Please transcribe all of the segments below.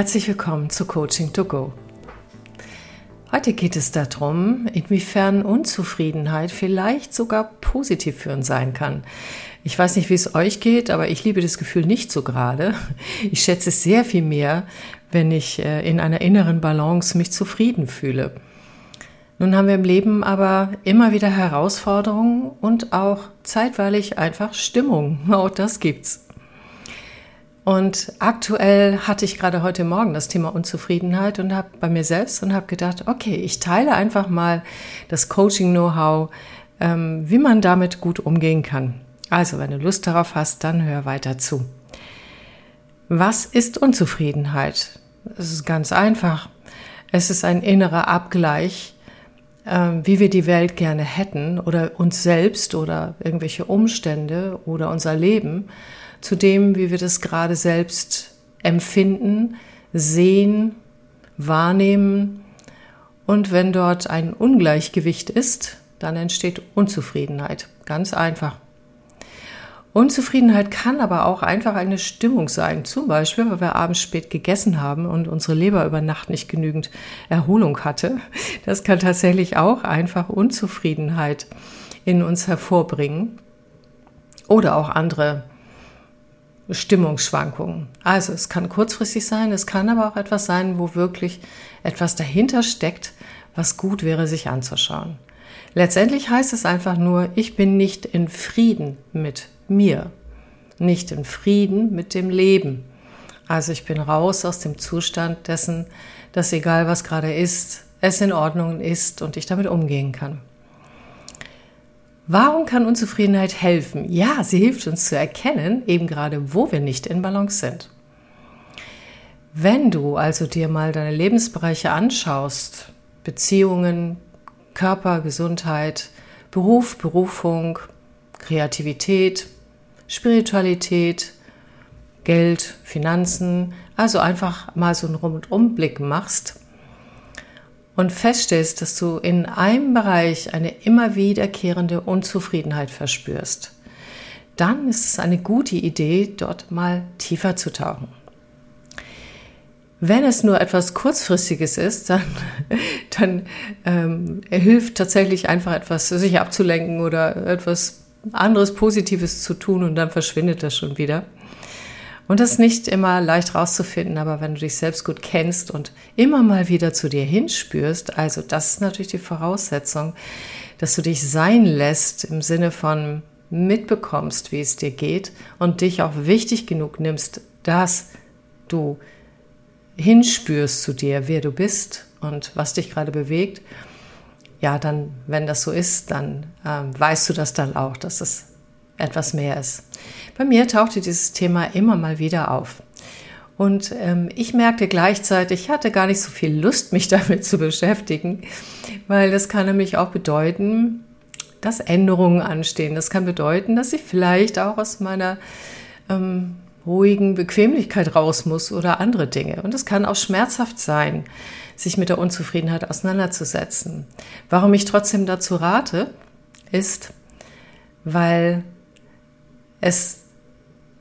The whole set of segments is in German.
Herzlich willkommen zu Coaching to Go. Heute geht es darum, inwiefern Unzufriedenheit vielleicht sogar positiv für uns sein kann. Ich weiß nicht, wie es euch geht, aber ich liebe das Gefühl nicht so gerade. Ich schätze es sehr viel mehr, wenn ich äh, in einer inneren Balance mich zufrieden fühle. Nun haben wir im Leben aber immer wieder Herausforderungen und auch zeitweilig einfach Stimmung. Auch das gibt's. Und aktuell hatte ich gerade heute Morgen das Thema Unzufriedenheit und habe bei mir selbst und habe gedacht, okay, ich teile einfach mal das Coaching-Know-how, ähm, wie man damit gut umgehen kann. Also, wenn du Lust darauf hast, dann hör weiter zu. Was ist Unzufriedenheit? Es ist ganz einfach. Es ist ein innerer Abgleich, äh, wie wir die Welt gerne hätten oder uns selbst oder irgendwelche Umstände oder unser Leben zu dem, wie wir das gerade selbst empfinden, sehen, wahrnehmen. Und wenn dort ein Ungleichgewicht ist, dann entsteht Unzufriedenheit. Ganz einfach. Unzufriedenheit kann aber auch einfach eine Stimmung sein. Zum Beispiel, weil wir abends spät gegessen haben und unsere Leber über Nacht nicht genügend Erholung hatte. Das kann tatsächlich auch einfach Unzufriedenheit in uns hervorbringen. Oder auch andere Stimmungsschwankungen. Also es kann kurzfristig sein, es kann aber auch etwas sein, wo wirklich etwas dahinter steckt, was gut wäre, sich anzuschauen. Letztendlich heißt es einfach nur, ich bin nicht in Frieden mit mir, nicht in Frieden mit dem Leben. Also ich bin raus aus dem Zustand dessen, dass egal was gerade ist, es in Ordnung ist und ich damit umgehen kann. Warum kann Unzufriedenheit helfen? Ja, sie hilft uns zu erkennen, eben gerade, wo wir nicht in Balance sind. Wenn du also dir mal deine Lebensbereiche anschaust, Beziehungen, Körper, Gesundheit, Beruf, Berufung, Kreativität, Spiritualität, Geld, Finanzen, also einfach mal so einen Rundumblick machst, und feststellst, dass du in einem Bereich eine immer wiederkehrende Unzufriedenheit verspürst, dann ist es eine gute Idee, dort mal tiefer zu tauchen. Wenn es nur etwas Kurzfristiges ist, dann, dann ähm, hilft tatsächlich einfach etwas, sich abzulenken oder etwas anderes Positives zu tun und dann verschwindet das schon wieder. Und das ist nicht immer leicht rauszufinden, aber wenn du dich selbst gut kennst und immer mal wieder zu dir hinspürst, also das ist natürlich die Voraussetzung, dass du dich sein lässt im Sinne von mitbekommst, wie es dir geht und dich auch wichtig genug nimmst, dass du hinspürst zu dir, wer du bist und was dich gerade bewegt. Ja, dann, wenn das so ist, dann ähm, weißt du das dann auch, dass es etwas mehr ist. Bei mir tauchte dieses Thema immer mal wieder auf. Und ähm, ich merkte gleichzeitig, ich hatte gar nicht so viel Lust, mich damit zu beschäftigen, weil das kann nämlich auch bedeuten, dass Änderungen anstehen. Das kann bedeuten, dass ich vielleicht auch aus meiner ähm, ruhigen Bequemlichkeit raus muss oder andere Dinge. Und es kann auch schmerzhaft sein, sich mit der Unzufriedenheit auseinanderzusetzen. Warum ich trotzdem dazu rate, ist, weil es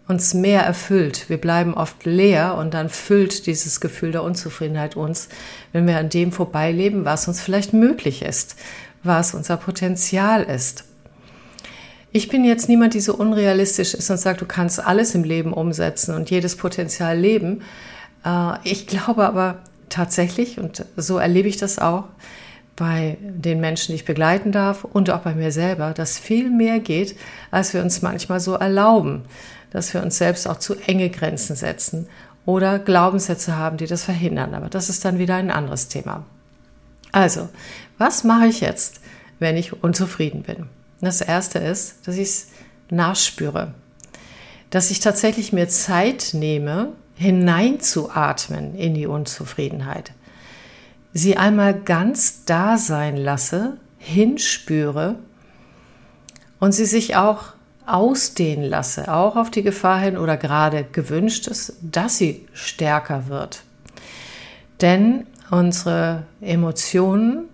uns mehr erfüllt. Wir bleiben oft leer und dann füllt dieses Gefühl der Unzufriedenheit uns, wenn wir an dem vorbeileben, was uns vielleicht möglich ist, was unser Potenzial ist. Ich bin jetzt niemand, die so unrealistisch ist und sagt, du kannst alles im Leben umsetzen und jedes Potenzial leben. Äh, ich glaube aber tatsächlich, und so erlebe ich das auch, bei den Menschen, die ich begleiten darf und auch bei mir selber, dass viel mehr geht, als wir uns manchmal so erlauben, dass wir uns selbst auch zu enge Grenzen setzen oder Glaubenssätze haben, die das verhindern. Aber das ist dann wieder ein anderes Thema. Also, was mache ich jetzt, wenn ich unzufrieden bin? Das erste ist, dass ich es nachspüre, dass ich tatsächlich mir Zeit nehme, hineinzuatmen in die Unzufriedenheit sie einmal ganz da sein lasse, hinspüre und sie sich auch ausdehnen lasse, auch auf die Gefahr hin oder gerade gewünscht ist, dass sie stärker wird. Denn unsere Emotionen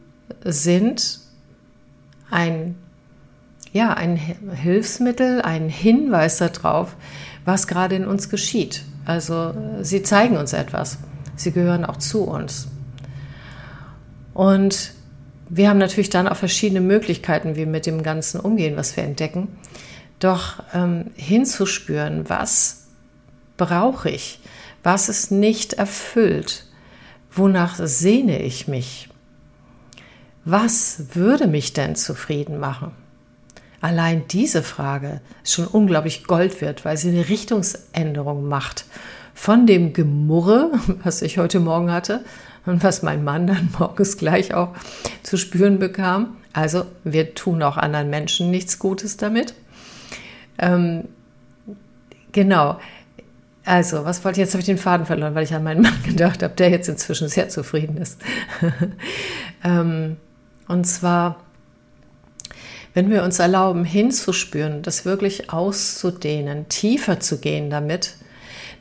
sind ein, ja, ein Hilfsmittel, ein Hinweis darauf, was gerade in uns geschieht. Also sie zeigen uns etwas. Sie gehören auch zu uns. Und wir haben natürlich dann auch verschiedene Möglichkeiten, wie wir mit dem Ganzen umgehen, was wir entdecken. Doch ähm, hinzuspüren, was brauche ich, was ist nicht erfüllt, wonach sehne ich mich, was würde mich denn zufrieden machen? Allein diese Frage ist schon unglaublich Gold wert, weil sie eine Richtungsänderung macht. Von dem Gemurre, was ich heute Morgen hatte und was mein Mann dann morgens gleich auch zu spüren bekam. Also wir tun auch anderen Menschen nichts Gutes damit. Ähm, genau. Also, was wollte ich jetzt? Habe ich den Faden verloren, weil ich an meinen Mann gedacht habe, der jetzt inzwischen sehr zufrieden ist. ähm, und zwar, wenn wir uns erlauben, hinzuspüren, das wirklich auszudehnen, tiefer zu gehen damit,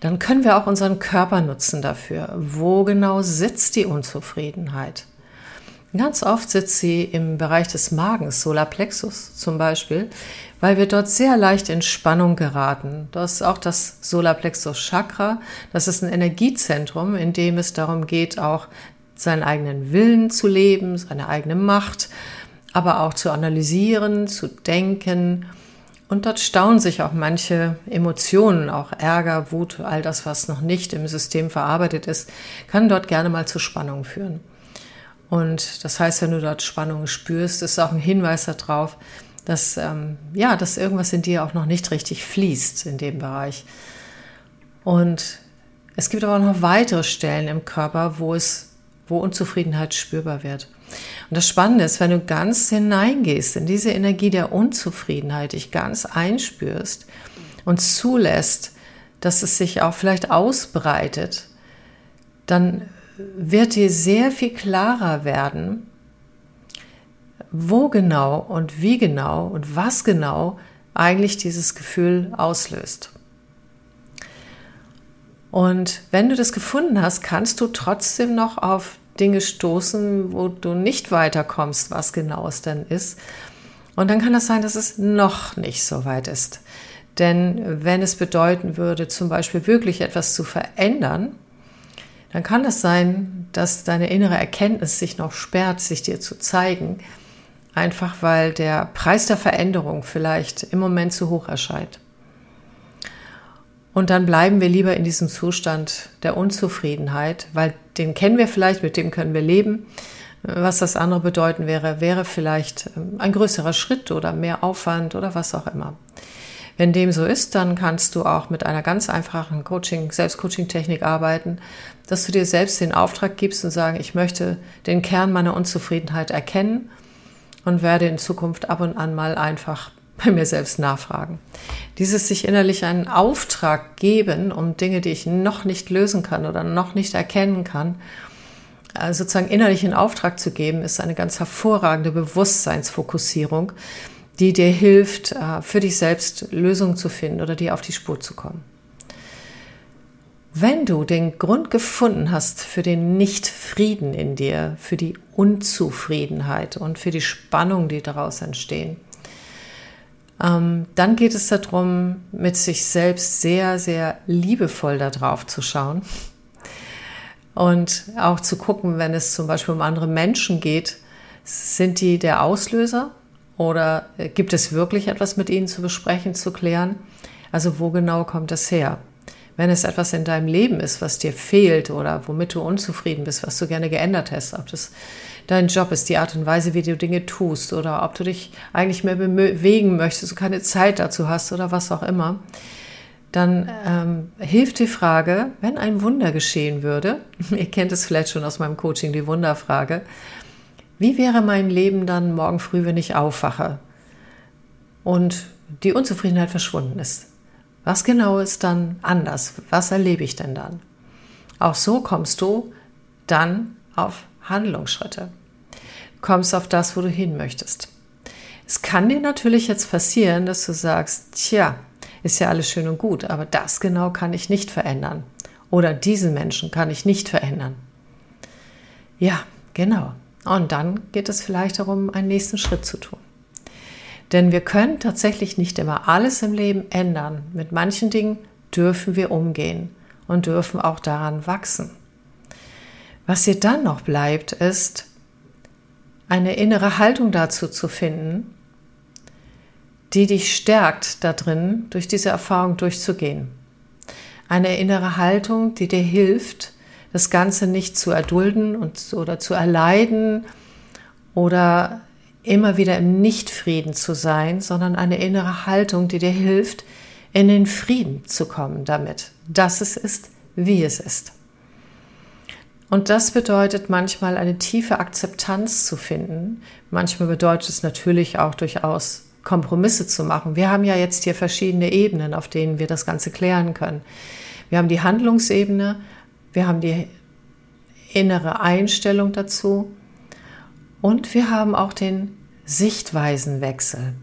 dann können wir auch unseren Körper nutzen dafür. Wo genau sitzt die Unzufriedenheit? Ganz oft sitzt sie im Bereich des Magens, Solarplexus zum Beispiel, weil wir dort sehr leicht in Spannung geraten. Das ist auch das Solarplexus Chakra. Das ist ein Energiezentrum, in dem es darum geht, auch seinen eigenen Willen zu leben, seine eigene Macht, aber auch zu analysieren, zu denken. Und dort stauen sich auch manche Emotionen, auch Ärger, Wut, all das, was noch nicht im System verarbeitet ist, kann dort gerne mal zu Spannungen führen. Und das heißt, wenn du dort Spannungen spürst, ist auch ein Hinweis darauf, dass, ähm, ja, dass irgendwas in dir auch noch nicht richtig fließt in dem Bereich. Und es gibt aber noch weitere Stellen im Körper, wo es wo Unzufriedenheit spürbar wird. Und das Spannende ist, wenn du ganz hineingehst in diese Energie der Unzufriedenheit, dich ganz einspürst und zulässt, dass es sich auch vielleicht ausbreitet, dann wird dir sehr viel klarer werden, wo genau und wie genau und was genau eigentlich dieses Gefühl auslöst. Und wenn du das gefunden hast, kannst du trotzdem noch auf Dinge stoßen, wo du nicht weiterkommst, was genau es denn ist. Und dann kann es sein, dass es noch nicht so weit ist. Denn wenn es bedeuten würde, zum Beispiel wirklich etwas zu verändern, dann kann es sein, dass deine innere Erkenntnis sich noch sperrt, sich dir zu zeigen, einfach weil der Preis der Veränderung vielleicht im Moment zu hoch erscheint. Und dann bleiben wir lieber in diesem Zustand der Unzufriedenheit, weil den kennen wir vielleicht, mit dem können wir leben. Was das andere bedeuten wäre, wäre vielleicht ähm, ein größerer Schritt oder mehr Aufwand oder was auch immer. Wenn dem so ist, dann kannst du auch mit einer ganz einfachen Coaching, Selbstcoaching-Technik arbeiten, dass du dir selbst den Auftrag gibst und sagen, ich möchte den Kern meiner Unzufriedenheit erkennen und werde in Zukunft ab und an mal einfach bei mir selbst nachfragen. Dieses sich innerlich einen Auftrag geben, um Dinge, die ich noch nicht lösen kann oder noch nicht erkennen kann, äh, sozusagen innerlich in Auftrag zu geben, ist eine ganz hervorragende Bewusstseinsfokussierung, die dir hilft, äh, für dich selbst Lösungen zu finden oder dir auf die Spur zu kommen. Wenn du den Grund gefunden hast für den Nichtfrieden in dir, für die Unzufriedenheit und für die Spannung, die daraus entstehen, dann geht es darum, mit sich selbst sehr, sehr liebevoll darauf zu schauen und auch zu gucken, wenn es zum Beispiel um andere Menschen geht, sind die der Auslöser oder gibt es wirklich etwas mit ihnen zu besprechen, zu klären? Also wo genau kommt das her? Wenn es etwas in deinem Leben ist, was dir fehlt oder womit du unzufrieden bist, was du gerne geändert hast, ob das dein Job ist, die Art und Weise, wie du Dinge tust oder ob du dich eigentlich mehr bewegen möchtest, du keine Zeit dazu hast oder was auch immer, dann ähm, hilft die Frage, wenn ein Wunder geschehen würde, ihr kennt es vielleicht schon aus meinem Coaching, die Wunderfrage, wie wäre mein Leben dann morgen früh, wenn ich aufwache und die Unzufriedenheit verschwunden ist? Was genau ist dann anders? Was erlebe ich denn dann? Auch so kommst du dann auf Handlungsschritte. Kommst auf das, wo du hin möchtest. Es kann dir natürlich jetzt passieren, dass du sagst, tja, ist ja alles schön und gut, aber das genau kann ich nicht verändern. Oder diesen Menschen kann ich nicht verändern. Ja, genau. Und dann geht es vielleicht darum, einen nächsten Schritt zu tun. Denn wir können tatsächlich nicht immer alles im Leben ändern. Mit manchen Dingen dürfen wir umgehen und dürfen auch daran wachsen. Was dir dann noch bleibt, ist eine innere Haltung dazu zu finden, die dich stärkt darin, durch diese Erfahrung durchzugehen. Eine innere Haltung, die dir hilft, das Ganze nicht zu erdulden und, oder zu erleiden oder immer wieder im Nichtfrieden zu sein, sondern eine innere Haltung, die dir hilft, in den Frieden zu kommen damit, dass es ist, wie es ist. Und das bedeutet manchmal eine tiefe Akzeptanz zu finden. Manchmal bedeutet es natürlich auch durchaus Kompromisse zu machen. Wir haben ja jetzt hier verschiedene Ebenen, auf denen wir das Ganze klären können. Wir haben die Handlungsebene, wir haben die innere Einstellung dazu und wir haben auch den Sichtweisenwechsel.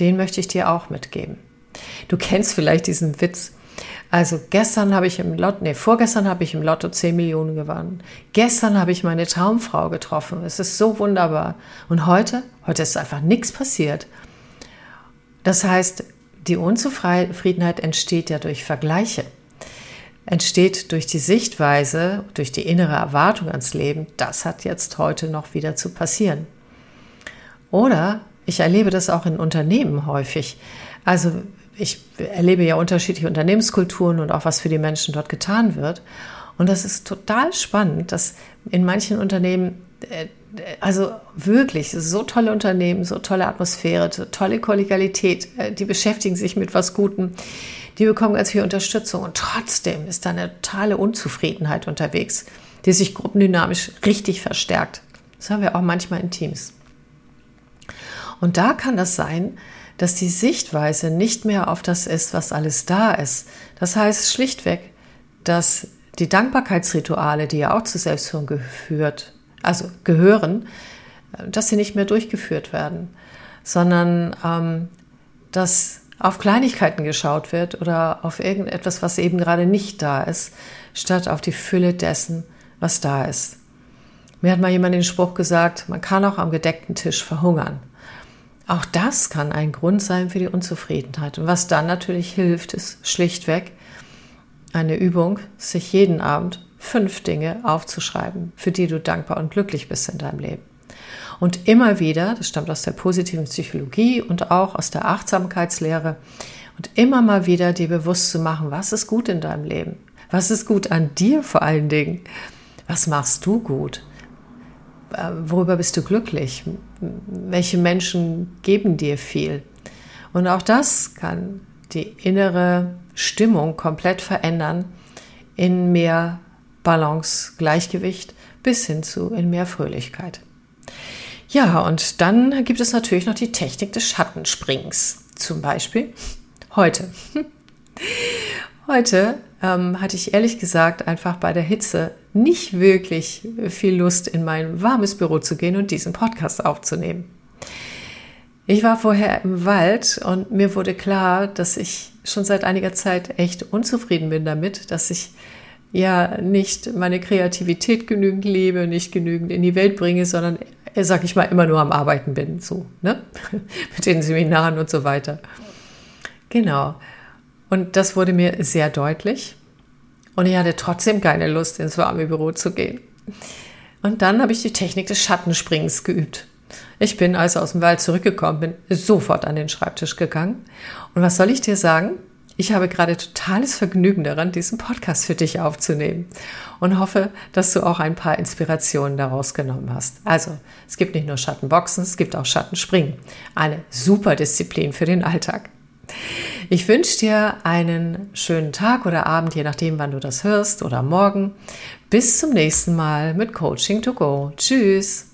Den möchte ich dir auch mitgeben. Du kennst vielleicht diesen Witz. Also gestern habe ich im Lotto, nee, vorgestern habe ich im Lotto 10 Millionen gewonnen. Gestern habe ich meine Traumfrau getroffen. Es ist so wunderbar. Und heute, heute ist einfach nichts passiert. Das heißt, die Unzufriedenheit entsteht ja durch Vergleiche, entsteht durch die Sichtweise, durch die innere Erwartung ans Leben, das hat jetzt heute noch wieder zu passieren. Oder ich erlebe das auch in Unternehmen häufig. Also ich erlebe ja unterschiedliche Unternehmenskulturen und auch was für die Menschen dort getan wird. Und das ist total spannend, dass in manchen Unternehmen äh, also wirklich so tolle Unternehmen, so tolle Atmosphäre, so tolle Kollegialität, äh, die beschäftigen sich mit was Gutem, die bekommen ganz viel Unterstützung und trotzdem ist da eine totale Unzufriedenheit unterwegs, die sich gruppendynamisch richtig verstärkt. Das haben wir auch manchmal in Teams. Und da kann das sein, dass die Sichtweise nicht mehr auf das ist, was alles da ist. Das heißt schlichtweg, dass die Dankbarkeitsrituale, die ja auch zur Selbstführung geführt also gehören, dass sie nicht mehr durchgeführt werden, sondern ähm, dass auf Kleinigkeiten geschaut wird oder auf irgendetwas, was eben gerade nicht da ist, statt auf die Fülle dessen, was da ist. Mir hat mal jemand den Spruch gesagt, man kann auch am gedeckten Tisch verhungern. Auch das kann ein Grund sein für die Unzufriedenheit. Und was dann natürlich hilft, ist schlichtweg eine Übung, sich jeden Abend fünf Dinge aufzuschreiben, für die du dankbar und glücklich bist in deinem Leben. Und immer wieder, das stammt aus der positiven Psychologie und auch aus der Achtsamkeitslehre, und immer mal wieder dir bewusst zu machen, was ist gut in deinem Leben? Was ist gut an dir vor allen Dingen? Was machst du gut? Äh, worüber bist du glücklich? Welche Menschen geben dir viel? Und auch das kann die innere Stimmung komplett verändern in mehr Balance, Gleichgewicht bis hin zu in mehr Fröhlichkeit. Ja, und dann gibt es natürlich noch die Technik des Schattensprings. Zum Beispiel heute. Heute ähm, hatte ich ehrlich gesagt einfach bei der Hitze nicht wirklich viel Lust, in mein warmes Büro zu gehen und diesen Podcast aufzunehmen. Ich war vorher im Wald und mir wurde klar, dass ich schon seit einiger Zeit echt unzufrieden bin damit, dass ich ja nicht meine Kreativität genügend lebe, nicht genügend in die Welt bringe, sondern, sag ich mal, immer nur am Arbeiten bin, so, ne? Mit den Seminaren und so weiter. Genau. Und das wurde mir sehr deutlich. Und ich hatte trotzdem keine Lust, ins warme Büro zu gehen. Und dann habe ich die Technik des Schattensprings geübt. Ich bin also aus dem Wald zurückgekommen, bin sofort an den Schreibtisch gegangen. Und was soll ich dir sagen? Ich habe gerade totales Vergnügen daran, diesen Podcast für dich aufzunehmen und hoffe, dass du auch ein paar Inspirationen daraus genommen hast. Also, es gibt nicht nur Schattenboxen, es gibt auch Schattenspringen. Eine super Disziplin für den Alltag. Ich wünsche dir einen schönen Tag oder Abend, je nachdem, wann du das hörst oder morgen. Bis zum nächsten Mal mit Coaching to Go. Tschüss.